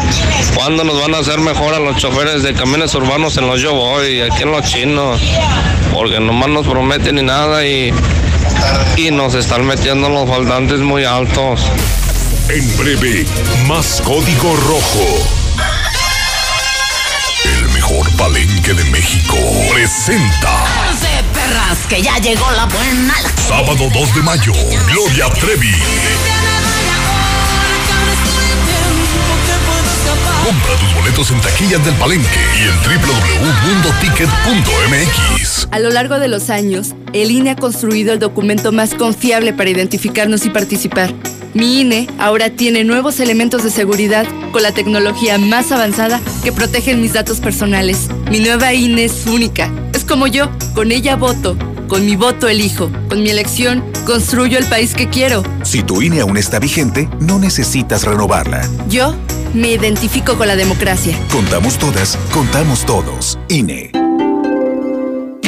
¿Cuándo nos van a hacer mejor a los choferes de camiones urbanos en los Yo Voy, aquí en los chinos? Porque nomás nos prometen ni nada y, y nos están metiendo los faltantes muy altos. En breve, más código rojo. El mejor palenque de México presenta. Que ya llegó la buena. Sábado 2 de mayo, Gloria Trevi. Compra tus boletos en taquillas del Palenque y en www.mundoticket.mx. A lo largo de los años, el INE ha construido el documento más confiable para identificarnos y participar. Mi INE ahora tiene nuevos elementos de seguridad con la tecnología más avanzada que protegen mis datos personales. Mi nueva INE es única. Como yo, con ella voto. Con mi voto elijo. Con mi elección construyo el país que quiero. Si tu INE aún está vigente, no necesitas renovarla. Yo me identifico con la democracia. Contamos todas, contamos todos. INE.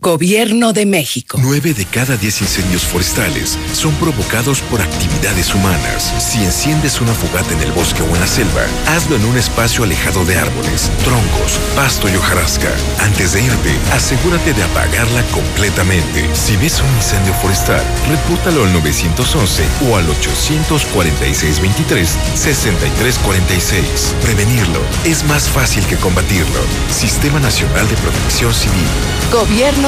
Gobierno de México. Nueve de cada diez incendios forestales son provocados por actividades humanas. Si enciendes una fogata en el bosque o en la selva, hazlo en un espacio alejado de árboles, troncos, pasto y hojarasca. Antes de irte, asegúrate de apagarla completamente. Si ves un incendio forestal, repórtalo al 911 o al 846-23-6346. Prevenirlo es más fácil que combatirlo. Sistema Nacional de Protección Civil. Gobierno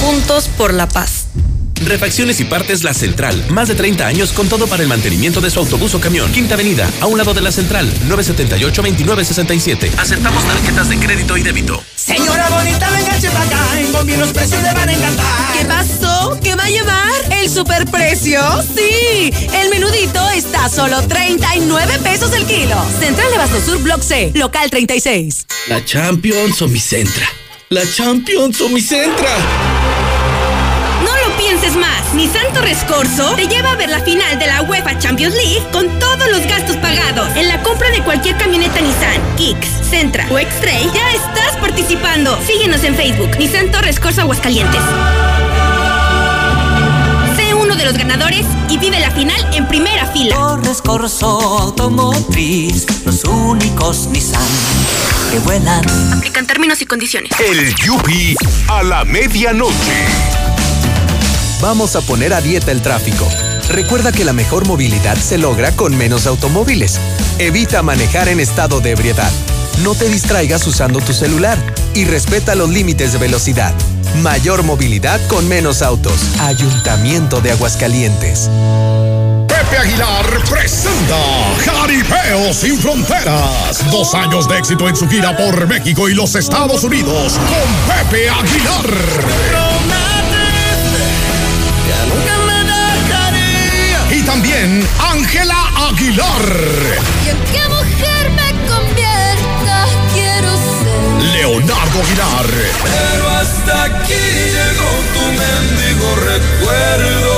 Juntos por la paz. Refacciones y partes La Central. Más de 30 años con todo para el mantenimiento de su autobús o camión. Quinta Avenida, a un lado de La Central, 978-2967. Aceptamos tarjetas de crédito y débito. Señora bonita, venga para acá. En Bombi los precios le van a encantar. ¿Qué pasó? ¿Qué va a llevar? ¿El superprecio? Sí. El menudito está a solo 39 pesos el kilo. Central de Basto Sur, Block C, local 36. La Champions o mi Centra. La Champions o mi Centra. Nissan Torres Corso te lleva a ver la final de la UEFA Champions League con todos los gastos pagados. En la compra de cualquier camioneta Nissan, Kicks, Centra o X-Trail, ya estás participando. Síguenos en Facebook, Nissan Torres Corso Aguascalientes. Sé uno de los ganadores y vive la final en primera fila. Torres Corso Automotriz, los únicos Nissan que vuelan. Aplican términos y condiciones. El Yupi a la medianoche. Vamos a poner a dieta el tráfico. Recuerda que la mejor movilidad se logra con menos automóviles. Evita manejar en estado de ebriedad. No te distraigas usando tu celular y respeta los límites de velocidad. Mayor movilidad con menos autos. Ayuntamiento de Aguascalientes. Pepe Aguilar presenta Jaripeo sin Fronteras. Dos años de éxito en su gira por México y los Estados Unidos con Pepe Aguilar. También Ángela Aguilar. ¿Y en qué mujer me convierta? Quiero ser. Leonardo Aguilar. Pero hasta aquí llegó tu mendigo recuerdo.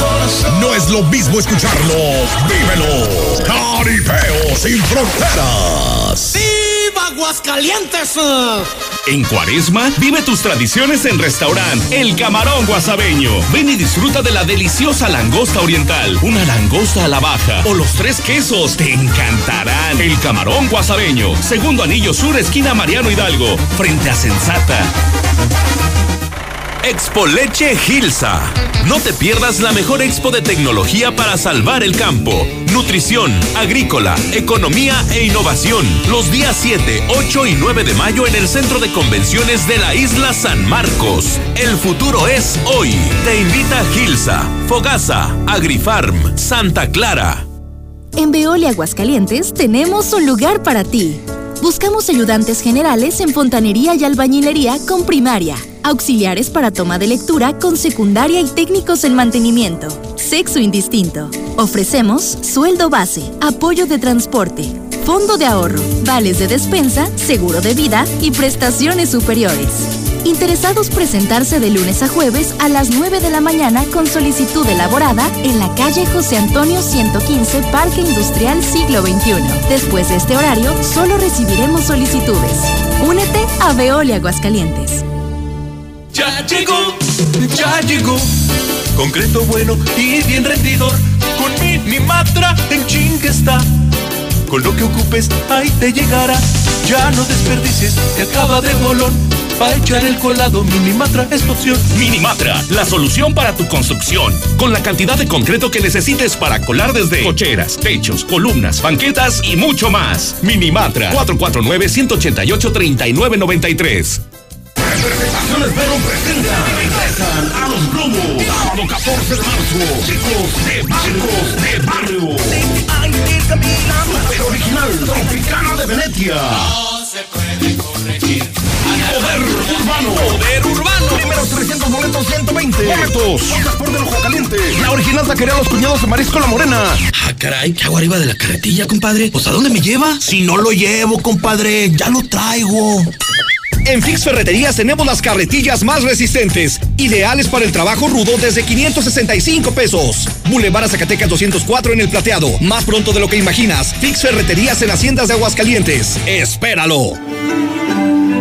No es lo mismo escucharlo, vívelo. Caripeo sin fronteras. ¡Viva Aguascalientes! En Cuaresma, vive tus tradiciones en restaurante El Camarón Guasabeño. Ven y disfruta de la deliciosa langosta oriental, una langosta a la baja o los tres quesos. Te encantarán. El Camarón Guasabeño, segundo anillo sur, esquina Mariano Hidalgo, frente a Sensata. Expo Leche Gilsa. No te pierdas la mejor expo de tecnología para salvar el campo. Nutrición, agrícola, economía e innovación. Los días 7, 8 y 9 de mayo en el Centro de Convenciones de la Isla San Marcos. El futuro es hoy. Te invita Gilsa, Fogasa, Agrifarm, Santa Clara. En Veolia Aguascalientes tenemos un lugar para ti. Buscamos ayudantes generales en fontanería y albañilería con primaria, auxiliares para toma de lectura con secundaria y técnicos en mantenimiento, sexo indistinto. Ofrecemos sueldo base, apoyo de transporte, fondo de ahorro, vales de despensa, seguro de vida y prestaciones superiores. Interesados presentarse de lunes a jueves a las 9 de la mañana con solicitud elaborada en la calle José Antonio 115, Parque Industrial Siglo XXI. Después de este horario, solo recibiremos solicitudes. Únete a Veolia Aguascalientes. Ya llegó, ya llegó. Concreto bueno y bien rendidor. Con mi Matra en ching está. Con lo que ocupes, ahí te llegará. Ya no desperdicies, te acaba de bolón para echar el colado, Minimatra es tu opción. Minimatra, la solución para tu construcción. Con la cantidad de concreto que necesites para colar desde cocheras, techos, columnas, banquetas y mucho más. Minimatra, 449-188-3993. Representaciones Verón presenta regresan a los globos. Sábado 14 de marzo. Chicos de barrios de barrio. Super original. Tropicana de Venecia. No se puede corregir. Poder urbano. Poder urbano. Primeros 300 boletos, 120. Boletos. Botas por del ojo caliente. La original taquería Los Cuñados de Marisco La Morena. Ah, caray, ¿qué hago arriba de la carretilla, compadre? Pues ¿a dónde me lleva? Si no lo llevo, compadre, ya lo traigo. En Fix Ferreterías tenemos las carretillas más resistentes, ideales para el trabajo rudo desde 565 pesos. Boulevard Zacatecas 204 en el plateado. Más pronto de lo que imaginas. Fix Ferreterías en Haciendas de Aguascalientes. Espéralo.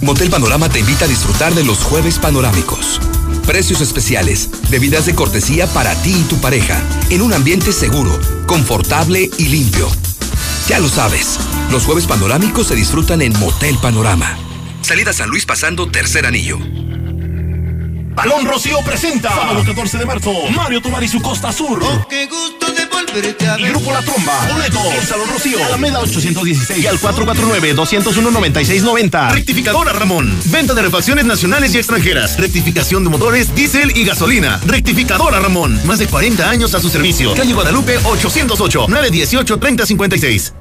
Motel Panorama te invita a disfrutar de los jueves panorámicos. Precios especiales, bebidas de cortesía para ti y tu pareja, en un ambiente seguro, confortable y limpio. Ya lo sabes, los jueves panorámicos se disfrutan en Motel Panorama. Salida San Luis pasando tercer anillo. Balón Rocío presenta sábado 14 de marzo Mario Tomar y su Costa Sur. qué gusto de volverte a Y Grupo La Tromba. Boletos en Salón Rocío. Alameda 816 y al 449-201-9690. Rectificadora Ramón. Venta de refacciones nacionales y extranjeras. Rectificación de motores, diésel y gasolina. Rectificadora Ramón. Más de 40 años a su servicio. Calle Guadalupe 808 918 3056.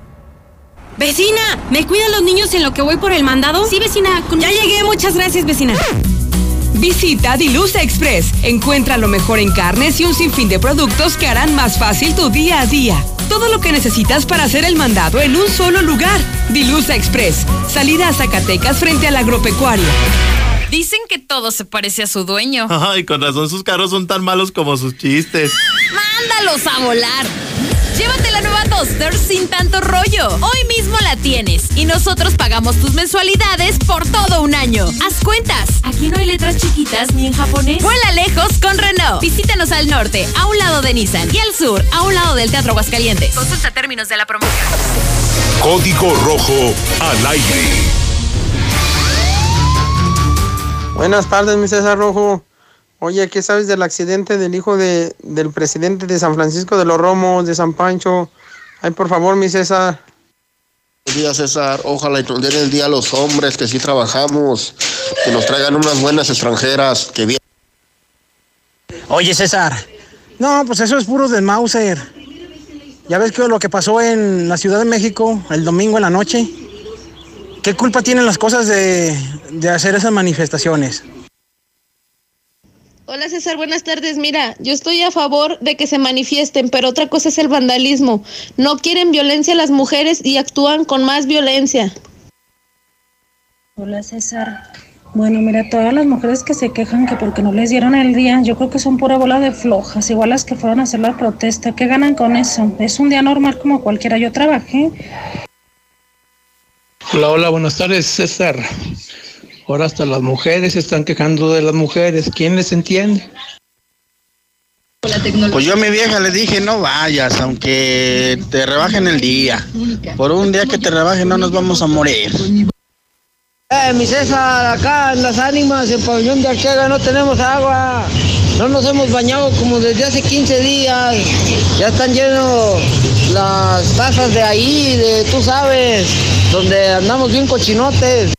Vecina, ¿me cuidan los niños en lo que voy por el mandado? Sí, vecina. Ya llegué, muchas gracias, vecina. Visita Dilusa Express. Encuentra lo mejor en carnes y un sinfín de productos que harán más fácil tu día a día. Todo lo que necesitas para hacer el mandado en un solo lugar. Dilusa Express. Salida a Zacatecas frente al agropecuario. Dicen que todo se parece a su dueño. Ay, con razón sus carros son tan malos como sus chistes. ¡Mándalos a volar! Llévate la nueva Duster sin tanto rollo. Hoy mismo la tienes y nosotros pagamos tus mensualidades por todo un año. Haz cuentas. Aquí no hay letras chiquitas ni en japonés. Vuela lejos con Renault. Visítanos al norte, a un lado de Nissan y al sur, a un lado del Teatro Aguascalientes. Consulta términos de la promoción. Código Rojo al aire. Buenas tardes, mi César Rojo. Oye, ¿qué sabes del accidente del hijo de, del presidente de San Francisco de los Romos, de San Pancho? Ay, por favor, mi César. Buenos días, César. Ojalá y el día a los hombres que sí trabajamos, que nos traigan unas buenas extranjeras, que bien. Oye, César. No, pues eso es puro de Mauser. Ya ves que lo que pasó en la Ciudad de México el domingo en la noche. ¿Qué culpa tienen las cosas de, de hacer esas manifestaciones? Hola César, buenas tardes. Mira, yo estoy a favor de que se manifiesten, pero otra cosa es el vandalismo. No quieren violencia a las mujeres y actúan con más violencia. Hola César. Bueno, mira, todas las mujeres que se quejan que porque no les dieron el día, yo creo que son pura bola de flojas, igual las que fueron a hacer la protesta. ¿Qué ganan con eso? Es un día normal como cualquiera. Yo trabajé. Hola, hola, buenas tardes, César. Ahora hasta las mujeres se están quejando de las mujeres. ¿Quién les entiende? Pues yo a mi vieja le dije, no vayas, aunque te rebajen el día. Por un día que te rebajen no nos vamos a morir. Eh, mi César, acá en las ánimas, en pabellón de Arquega, no tenemos agua. No nos hemos bañado como desde hace 15 días. Ya están llenos las tazas de ahí, de tú sabes, donde andamos bien cochinotes.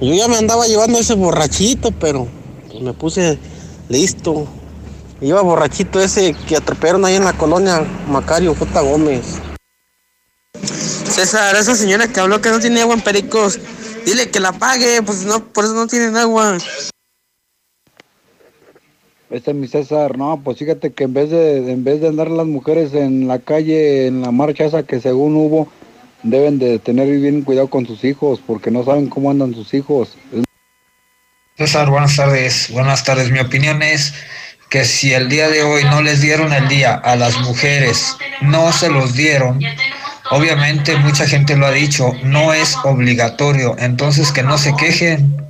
Yo ya me andaba llevando ese borrachito, pero pues, me puse listo. Iba borrachito ese que atropellaron ahí en la colonia Macario J. Gómez. César, esa señora que habló que no tiene agua en Pericos, dile que la pague, pues no, por eso no tienen agua. Este es mi César, no, pues fíjate que en vez de en vez de andar las mujeres en la calle, en la marcha esa que según hubo, deben de tener bien cuidado con sus hijos, porque no saben cómo andan sus hijos. César, buenas tardes. Buenas tardes. Mi opinión es que si el día de hoy no les dieron el día a las mujeres, no se los dieron, obviamente mucha gente lo ha dicho, no es obligatorio, entonces que no se quejen.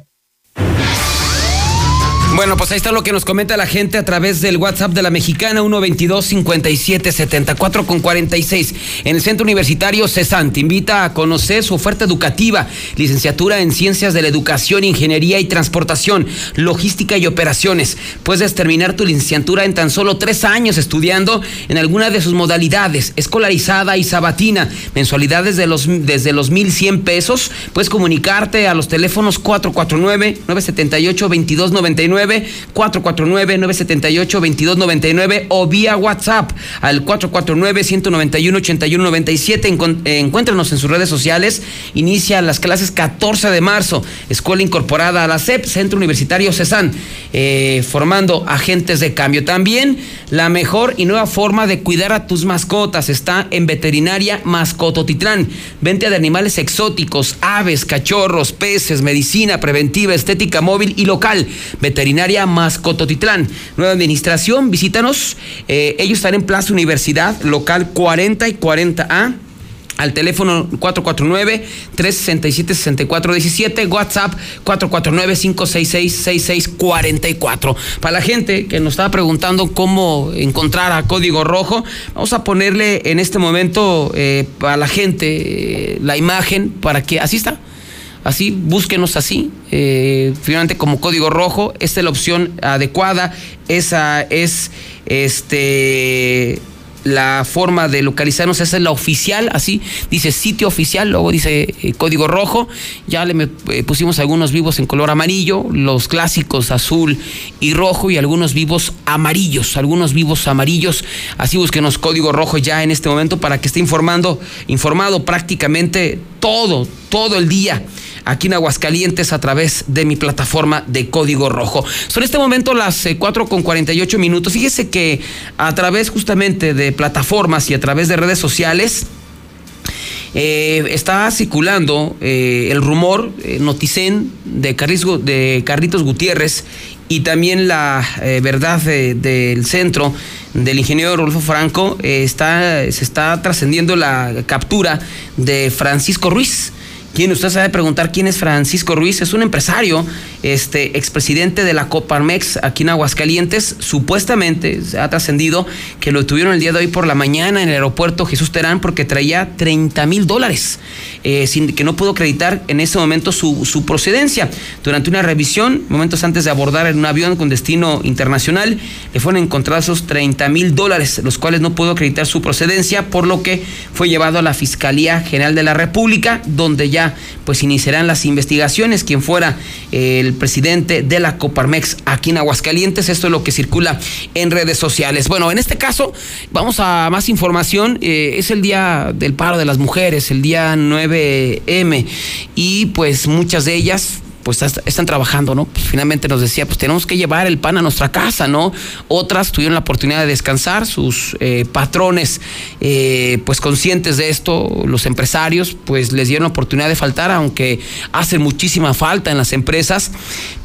Bueno, pues ahí está lo que nos comenta la gente a través del WhatsApp de la mexicana 122-5774 con 46. En el Centro Universitario CESAN te invita a conocer su oferta educativa, licenciatura en Ciencias de la Educación, Ingeniería y Transportación, Logística y Operaciones. Puedes terminar tu licenciatura en tan solo tres años estudiando en alguna de sus modalidades, escolarizada y sabatina, mensualidades de los, desde los 1.100 pesos. Puedes comunicarte a los teléfonos 449-978-2299 449-978-2299 o vía WhatsApp al 449-191-8197. Encuéntranos en sus redes sociales. Inicia las clases 14 de marzo. Escuela incorporada a la CEP, Centro Universitario CESAN, eh, formando agentes de cambio. También la mejor y nueva forma de cuidar a tus mascotas está en Veterinaria Mascototitlán. Venta de animales exóticos, aves, cachorros, peces, medicina preventiva, estética móvil y local. Veterinaria Mascototitlán. Nueva administración, visítanos. Eh, ellos están en Plaza Universidad, local 40 y 40A al teléfono 449-367-6417, WhatsApp 449-566-6644. Para la gente que nos estaba preguntando cómo encontrar a Código Rojo, vamos a ponerle en este momento eh, a la gente eh, la imagen para que así está. Así, búsquenos así, eh, finalmente como código rojo. Esta es la opción adecuada. Esa es este la forma de localizarnos, esa es la oficial, así. Dice sitio oficial, luego dice eh, código rojo, ya le eh, pusimos algunos vivos en color amarillo, los clásicos azul y rojo y algunos vivos amarillos, algunos vivos amarillos, así búsquenos código rojo ya en este momento para que esté informando, informado prácticamente todo, todo el día aquí en Aguascalientes a través de mi plataforma de Código Rojo. Son este momento las 4 eh, con 48 minutos. Fíjese que a través justamente de plataformas y a través de redes sociales, eh, está circulando eh, el rumor Noticen de, de Carlitos Gutiérrez y también la verdad del centro del ingeniero Rodolfo Franco está, se está trascendiendo la captura de Francisco Ruiz ¿Quién? Usted sabe preguntar quién es Francisco Ruiz. Es un empresario, este, expresidente de la Coparmex aquí en Aguascalientes. Supuestamente ha trascendido que lo tuvieron el día de hoy por la mañana en el aeropuerto Jesús Terán porque traía 30 mil dólares, eh, sin que no pudo acreditar en ese momento su, su, procedencia. Durante una revisión, momentos antes de abordar en un avión con destino internacional, le fueron encontrados esos 30 mil dólares, los cuales no pudo acreditar su procedencia, por lo que fue llevado a la Fiscalía General de la República, donde ya pues iniciarán las investigaciones. Quien fuera eh, el presidente de la Coparmex aquí en Aguascalientes, esto es lo que circula en redes sociales. Bueno, en este caso, vamos a más información. Eh, es el día del paro de las mujeres, el día 9M, y pues muchas de ellas pues están trabajando, ¿no? Pues finalmente nos decía, pues tenemos que llevar el pan a nuestra casa, ¿no? Otras tuvieron la oportunidad de descansar, sus eh, patrones, eh, pues conscientes de esto, los empresarios, pues les dieron la oportunidad de faltar, aunque hacen muchísima falta en las empresas,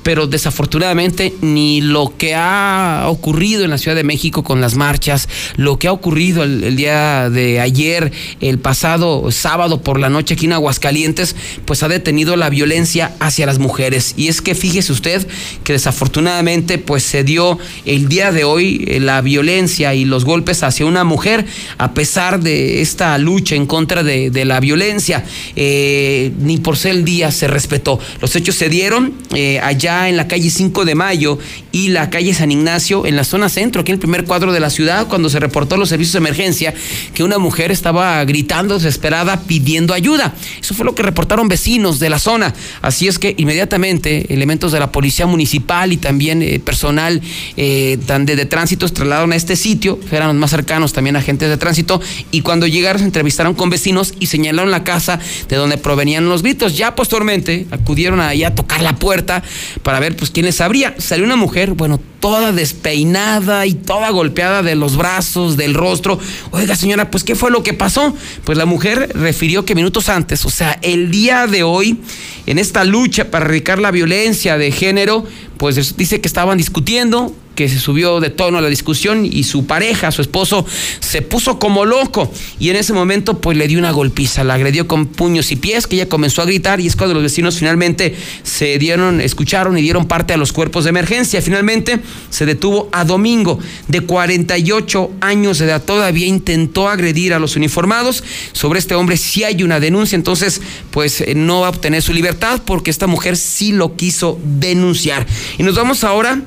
pero desafortunadamente ni lo que ha ocurrido en la Ciudad de México con las marchas, lo que ha ocurrido el, día de ayer, el pasado sábado por la noche aquí en Aguascalientes, pues ha detenido la violencia hacia las mujeres mujeres. Y es que fíjese usted que desafortunadamente pues se dio el día de hoy eh, la violencia y los golpes hacia una mujer a pesar de esta lucha en contra de, la violencia. Eh, ni por ser el día se respetó. Los hechos se dieron eh, allá en la calle 5 de Mayo y la calle San Ignacio en la zona centro, aquí en el primer cuadro de la ciudad, cuando se reportó a los servicios de emergencia que una mujer estaba gritando desesperada pidiendo ayuda. Eso fue lo que reportaron vecinos de la zona. Así es que inmediatamente elementos de la policía municipal y también eh, personal eh, de, de tránsito se trasladaron a este sitio, eran los más cercanos también agentes de tránsito, y cuando llegaron se entrevistaron con vecinos y señalaron la casa de donde provenían los gritos. Ya posteriormente acudieron ahí a tocar la puerta para ver pues quién les abría. Salió una mujer, bueno, toda despeinada y toda golpeada de los brazos, del rostro. Oiga, señora, pues ¿qué fue lo que pasó? Pues la mujer refirió que minutos antes, o sea, el día de hoy, en esta lucha para erradicar la violencia de género, pues dice que estaban discutiendo, que se subió de tono a la discusión y su pareja, su esposo, se puso como loco y en ese momento pues le dio una golpiza, la agredió con puños y pies, que ella comenzó a gritar y es cuando los vecinos finalmente se dieron, escucharon y dieron parte a los cuerpos de emergencia. Finalmente se detuvo a Domingo, de 48 años de edad, todavía intentó agredir a los uniformados. Sobre este hombre sí hay una denuncia, entonces pues no va a obtener su libertad porque esta mujer sí lo quiso denunciar. Y nos vamos ahora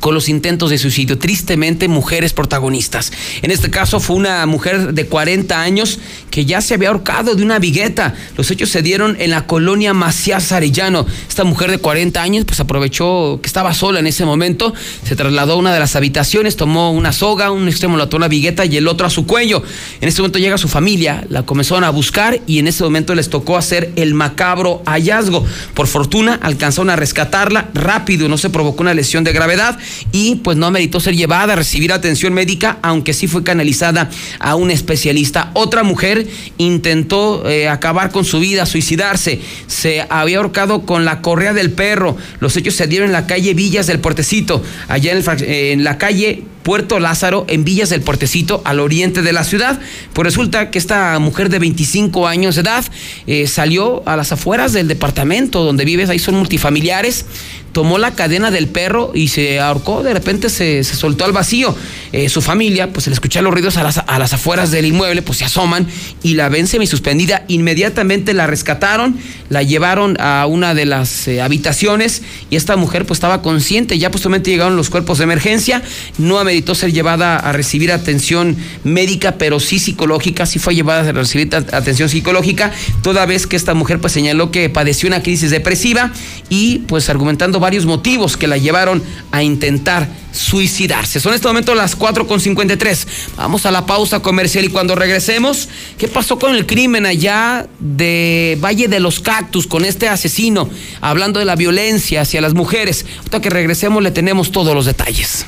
con los intentos de suicidio. Tristemente, mujeres protagonistas. En este caso fue una mujer de 40 años que ya se había ahorcado de una vigueta. Los hechos se dieron en la colonia Macías Arellano. Esta mujer de 40 años pues aprovechó que estaba sola en ese momento, se trasladó a una de las habitaciones, tomó una soga, un extremo lo ató a la vigueta y el otro a su cuello. En ese momento llega su familia, la comenzaron a buscar y en ese momento les tocó hacer el macabro hallazgo. Por fortuna alcanzaron a rescatarla rápido, no se provocó una lesión de gravedad y pues no meritó ser llevada a recibir atención médica, aunque sí fue canalizada a un especialista. Otra mujer intentó eh, acabar con su vida, suicidarse, se había ahorcado con la correa del perro. Los hechos se dieron en la calle Villas del Puertecito, allá en la calle Puerto Lázaro, en Villas del Portecito, al oriente de la ciudad. Pues resulta que esta mujer de 25 años de edad eh, salió a las afueras del departamento donde vives, ahí son multifamiliares, tomó la cadena del perro y se ahorcó, de repente se, soltó al vacío. Eh, su familia, pues al escuchar los ruidos a las, a las, afueras del inmueble, pues se asoman y la ven semisuspendida. Inmediatamente la rescataron, la llevaron a una de las eh, habitaciones y esta mujer pues estaba consciente. Ya posteriormente llegaron los cuerpos de emergencia, no meditó ser llevada a recibir atención médica, pero sí psicológica, sí fue llevada a recibir atención psicológica, toda vez que esta mujer pues señaló que padeció una crisis depresiva y pues argumentando varios motivos que la llevaron a intentar suicidarse. Son en este momento las 4.53. Vamos a la pausa comercial y cuando regresemos, ¿qué pasó con el crimen allá de Valle de los Cactus con este asesino? Hablando de la violencia hacia las mujeres. Hasta que regresemos le tenemos todos los detalles.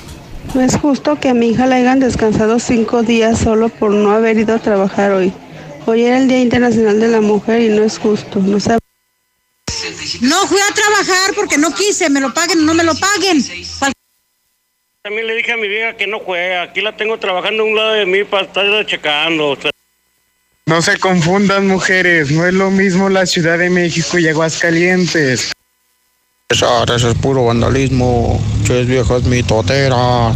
No es justo que a mi hija la hayan descansado cinco días solo por no haber ido a trabajar hoy. Hoy era el Día Internacional de la Mujer y no es justo. No sabe. No fui a trabajar porque no quise, me lo paguen o no me lo paguen. También le dije a mi vieja que no juega. Aquí la tengo trabajando a un lado de mí para estar checando. No se confundan, mujeres. No es lo mismo la Ciudad de México y Aguascalientes. Eso, eso es puro vandalismo. Ches viejas mitoteras.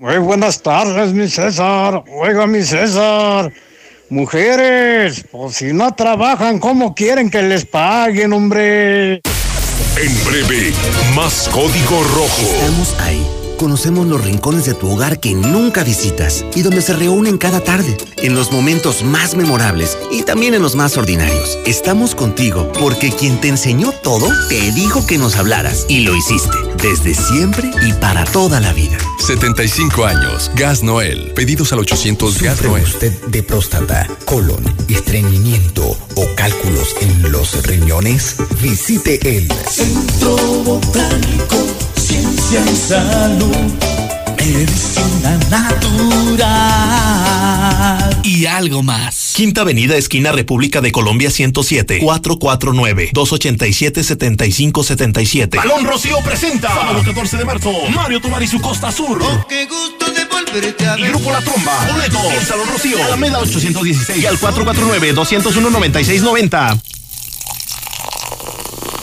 Muy buenas tardes, mi César. Oiga, mi César. Mujeres, pues si no trabajan, ¿cómo quieren que les paguen, hombre? En breve, más código rojo. Estamos ahí. Conocemos los rincones de tu hogar que nunca visitas y donde se reúnen cada tarde, en los momentos más memorables y también en los más ordinarios. Estamos contigo porque quien te enseñó todo te dijo que nos hablaras y lo hiciste desde siempre y para toda la vida. 75 años. Gas Noel. Pedidos al 800 Gas ¿Sufre Noel. usted de próstata, colon, estreñimiento o cálculos en los riñones? Visite el Centro Botánico, Ciencia y Salud, Medicina Natural. Y algo más. Quinta Avenida, esquina República de Colombia 107, 449-287-7577. Balón Rocío presenta. Sábado 14 de marzo. Mario Tomar y su Costa Sur. Qué gusto de volverte a Y ver. Grupo La Tromba. Boletos. En Salón Rocío. Alameda 816 y al 449-201-9690.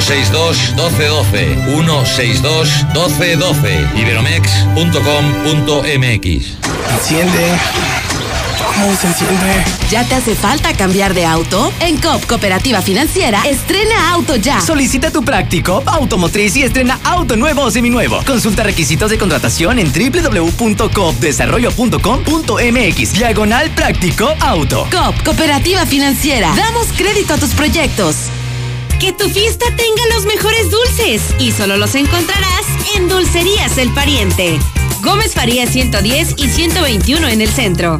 162 1212 162 1212 iberomex.com.mx Enciende. ¿Cómo se enciende? ¿Ya te hace falta cambiar de auto? En COP Cooperativa Financiera, estrena auto ya. Solicita tu práctico automotriz y estrena auto nuevo o seminuevo. Consulta requisitos de contratación en www.coopdesarrollo.com.mx. Diagonal práctico auto. COP Cooperativa Financiera. Damos crédito a tus proyectos. Que tu fiesta tenga los mejores dulces y solo los encontrarás en Dulcerías El Pariente. Gómez Faría 110 y 121 en el centro.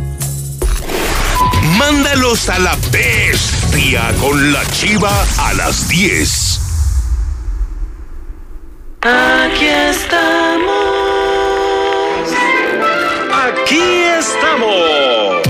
Mándalos a la bestia con la chiva a las 10. Aquí estamos. Aquí estamos.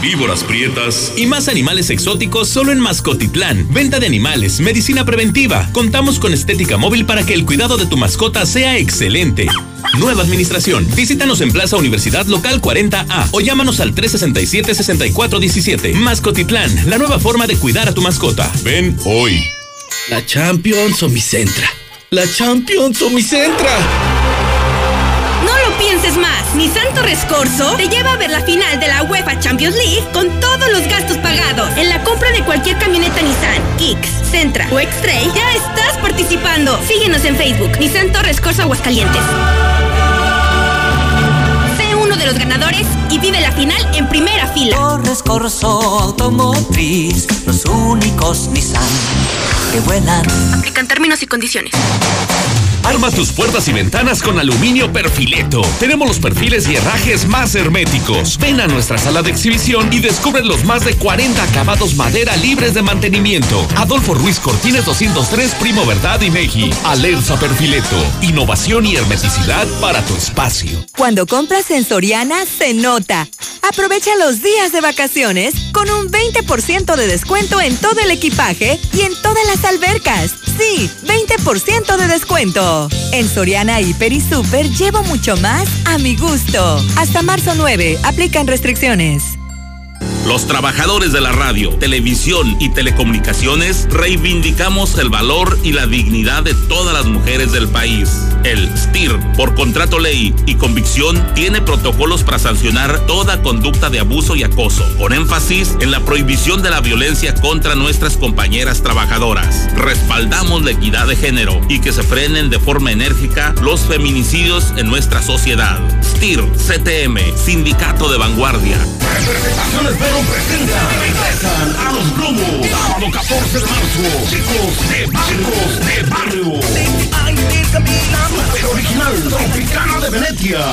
víboras prietas. Y más animales exóticos solo en Mascotitlán. Venta de animales, medicina preventiva. Contamos con estética móvil para que el cuidado de tu mascota sea excelente. Nueva administración. Visítanos en Plaza Universidad Local 40A o llámanos al 367-6417. Mascotitlán, la nueva forma de cuidar a tu mascota. Ven hoy. La Champions o. La Champions o. Pienses más. Nissan Torres Corso te lleva a ver la final de la UEFA Champions League con todos los gastos pagados. En la compra de cualquier camioneta Nissan, Kicks, Centra o X-Trail, ya estás participando. Síguenos en Facebook, Nissan Torres Corso Aguascalientes. Sé uno de los ganadores y vive la final en primera fila. Torres Corso Automotriz, los únicos Nissan que vuelan. Aplican términos y condiciones. Arma tus puertas y ventanas con aluminio perfileto. Tenemos los perfiles y herrajes más herméticos. Ven a nuestra sala de exhibición y descubre los más de 40 acabados madera libres de mantenimiento. Adolfo Ruiz Cortines 203, Primo Verdad y Meji. Alerza Perfileto. Innovación y hermeticidad para tu espacio. Cuando compras en Soriana, se nota. Aprovecha los días de vacaciones con un 20% de descuento en todo el equipaje y en todas las albercas. Sí, 20% de descuento. En Soriana Hiper y Super llevo mucho más a mi gusto. Hasta marzo 9, aplican restricciones. Los trabajadores de la radio, televisión y telecomunicaciones reivindicamos el valor y la dignidad de todas las mujeres del país. El STIR, por contrato ley y convicción, tiene protocolos para sancionar toda conducta de abuso y acoso, con énfasis en la prohibición de la violencia contra nuestras compañeras trabajadoras. Respaldamos la equidad de género y que se frenen de forma enérgica los feminicidios en nuestra sociedad. STIR, CTM, Sindicato de Vanguardia. Verón presenta regresan a los globos. Sábado 14 de marzo. Chicos de barrios de barrio. Super original. Tropicana de Venecia.